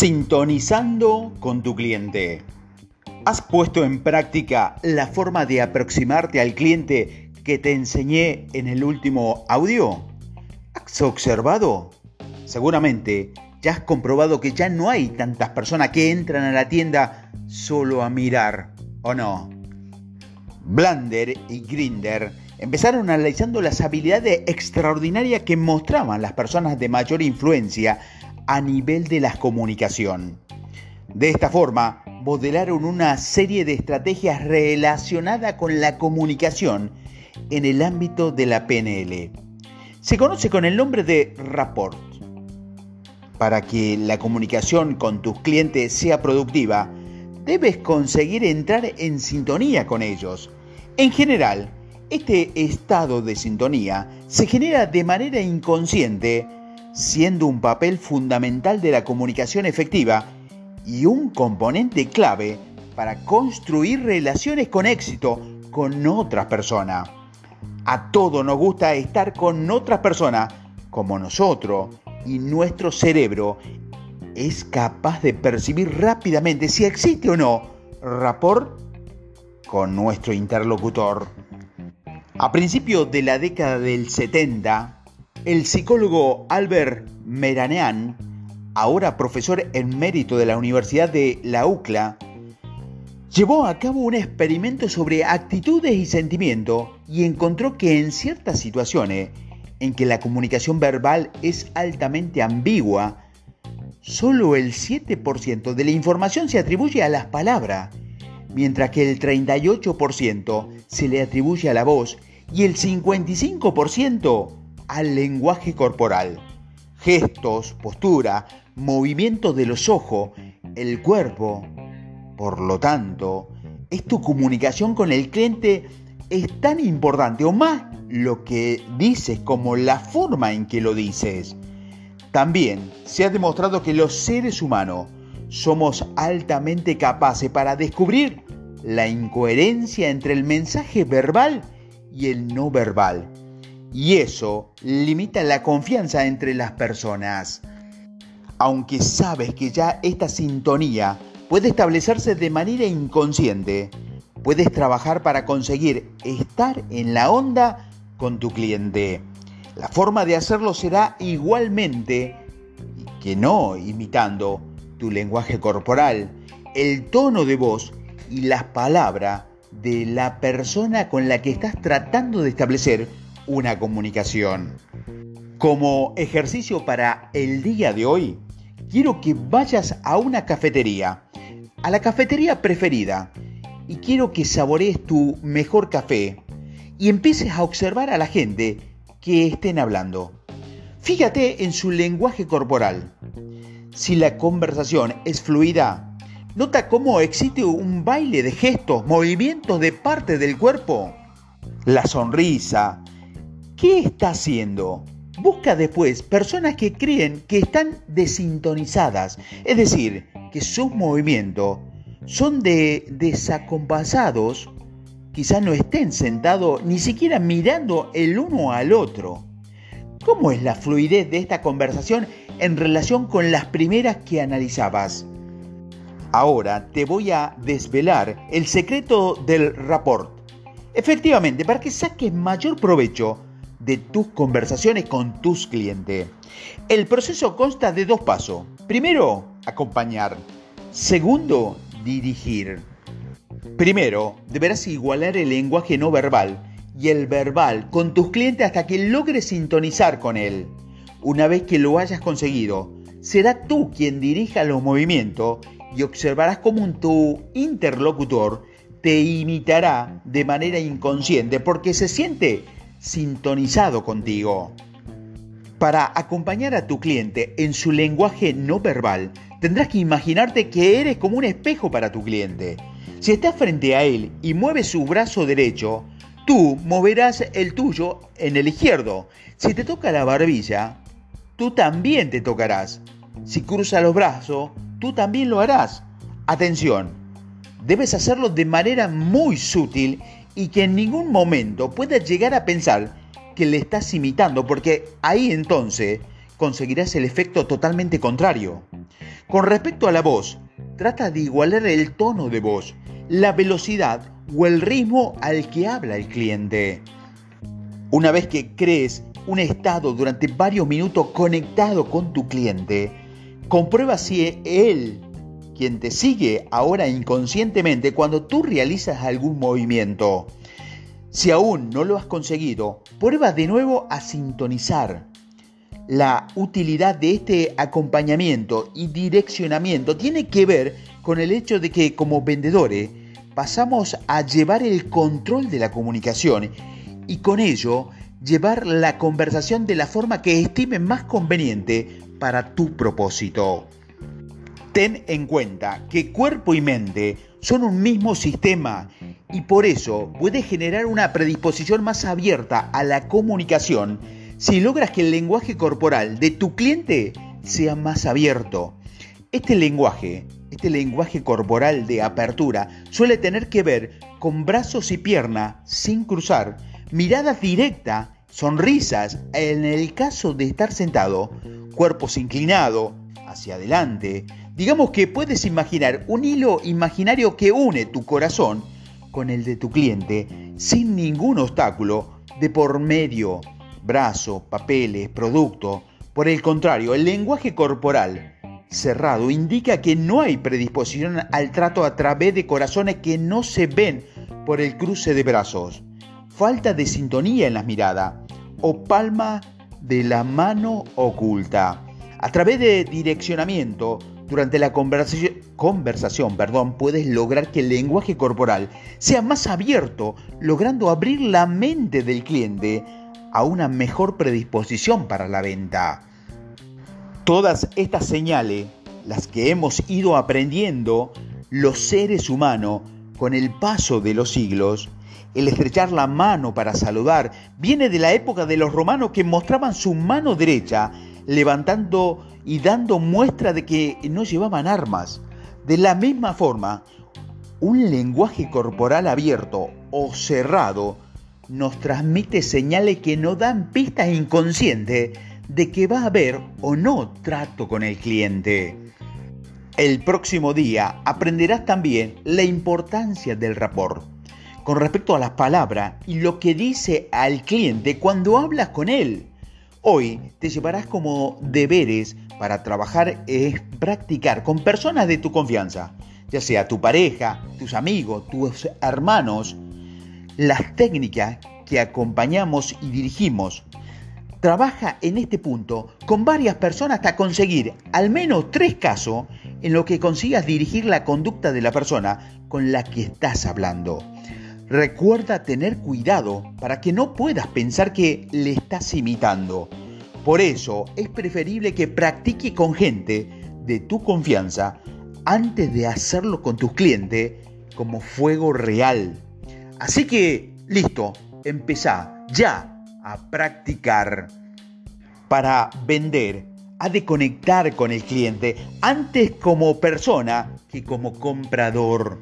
Sintonizando con tu cliente. ¿Has puesto en práctica la forma de aproximarte al cliente que te enseñé en el último audio? ¿Has observado? Seguramente ya has comprobado que ya no hay tantas personas que entran a la tienda solo a mirar, ¿o no? Blender y Grinder empezaron analizando las habilidades extraordinarias que mostraban las personas de mayor influencia a nivel de la comunicación. De esta forma, modelaron una serie de estrategias relacionadas con la comunicación en el ámbito de la PNL. Se conoce con el nombre de rapport. Para que la comunicación con tus clientes sea productiva, debes conseguir entrar en sintonía con ellos. En general, este estado de sintonía se genera de manera inconsciente siendo un papel fundamental de la comunicación efectiva y un componente clave para construir relaciones con éxito con otras personas. A todos nos gusta estar con otras personas como nosotros y nuestro cerebro es capaz de percibir rápidamente si existe o no rapport con nuestro interlocutor. A principios de la década del 70, el psicólogo Albert Meranean, ahora profesor en mérito de la Universidad de la UCLA, llevó a cabo un experimento sobre actitudes y sentimientos y encontró que en ciertas situaciones en que la comunicación verbal es altamente ambigua, solo el 7% de la información se atribuye a las palabras, mientras que el 38% se le atribuye a la voz y el 55% al lenguaje corporal. Gestos, postura, movimiento de los ojos, el cuerpo. Por lo tanto, es tu comunicación con el cliente es tan importante o más lo que dices como la forma en que lo dices. También se ha demostrado que los seres humanos somos altamente capaces para descubrir la incoherencia entre el mensaje verbal y el no verbal y eso limita la confianza entre las personas. Aunque sabes que ya esta sintonía puede establecerse de manera inconsciente, puedes trabajar para conseguir estar en la onda con tu cliente. La forma de hacerlo será igualmente que no imitando tu lenguaje corporal, el tono de voz y las palabras de la persona con la que estás tratando de establecer una comunicación. Como ejercicio para el día de hoy, quiero que vayas a una cafetería, a la cafetería preferida, y quiero que saborees tu mejor café y empieces a observar a la gente que estén hablando. Fíjate en su lenguaje corporal. Si la conversación es fluida, nota cómo existe un baile de gestos, movimientos de parte del cuerpo. La sonrisa, ¿Qué está haciendo? Busca después personas que creen que están desintonizadas, es decir, que sus movimientos son de desacompasados, quizás no estén sentados ni siquiera mirando el uno al otro. ¿Cómo es la fluidez de esta conversación en relación con las primeras que analizabas? Ahora te voy a desvelar el secreto del rapport. Efectivamente, para que saques mayor provecho de tus conversaciones con tus clientes. El proceso consta de dos pasos. Primero, acompañar. Segundo, dirigir. Primero, deberás igualar el lenguaje no verbal y el verbal con tus clientes hasta que logres sintonizar con él. Una vez que lo hayas conseguido, será tú quien dirija los movimientos y observarás cómo tu interlocutor te imitará de manera inconsciente porque se siente sintonizado contigo. Para acompañar a tu cliente en su lenguaje no verbal, tendrás que imaginarte que eres como un espejo para tu cliente. Si estás frente a él y mueves su brazo derecho, tú moverás el tuyo en el izquierdo. Si te toca la barbilla, tú también te tocarás. Si cruza los brazos, tú también lo harás. Atención, debes hacerlo de manera muy sutil y que en ningún momento puedas llegar a pensar que le estás imitando, porque ahí entonces conseguirás el efecto totalmente contrario. Con respecto a la voz, trata de igualar el tono de voz, la velocidad o el ritmo al que habla el cliente. Una vez que crees un estado durante varios minutos conectado con tu cliente, comprueba si él, quien te sigue ahora inconscientemente cuando tú realizas algún movimiento. Si aún no lo has conseguido, prueba de nuevo a sintonizar. La utilidad de este acompañamiento y direccionamiento tiene que ver con el hecho de que como vendedores pasamos a llevar el control de la comunicación y con ello llevar la conversación de la forma que estimen más conveniente para tu propósito. Ten en cuenta que cuerpo y mente son un mismo sistema y por eso puedes generar una predisposición más abierta a la comunicación si logras que el lenguaje corporal de tu cliente sea más abierto. Este lenguaje, este lenguaje corporal de apertura suele tener que ver con brazos y pierna sin cruzar, miradas directas, sonrisas, en el caso de estar sentado, cuerpos inclinados hacia adelante. Digamos que puedes imaginar un hilo imaginario que une tu corazón con el de tu cliente sin ningún obstáculo de por medio, brazo, papeles, producto. Por el contrario, el lenguaje corporal cerrado indica que no hay predisposición al trato a través de corazones que no se ven por el cruce de brazos, falta de sintonía en la mirada o palma de la mano oculta. A través de direccionamiento, durante la conversación, perdón, puedes lograr que el lenguaje corporal sea más abierto, logrando abrir la mente del cliente a una mejor predisposición para la venta. Todas estas señales, las que hemos ido aprendiendo los seres humanos con el paso de los siglos, el estrechar la mano para saludar viene de la época de los romanos que mostraban su mano derecha levantando y dando muestra de que no llevaban armas. De la misma forma, un lenguaje corporal abierto o cerrado nos transmite señales que no dan pistas inconscientes de que va a haber o no trato con el cliente. El próximo día aprenderás también la importancia del rapport con respecto a las palabras y lo que dice al cliente cuando hablas con él. Hoy te llevarás como deberes para trabajar es practicar con personas de tu confianza, ya sea tu pareja, tus amigos, tus hermanos, las técnicas que acompañamos y dirigimos. Trabaja en este punto con varias personas hasta conseguir al menos tres casos en los que consigas dirigir la conducta de la persona con la que estás hablando. Recuerda tener cuidado para que no puedas pensar que le estás imitando. Por eso es preferible que practique con gente de tu confianza antes de hacerlo con tus clientes como fuego real. Así que, listo, empezá ya a practicar. Para vender, ha de conectar con el cliente antes como persona que como comprador.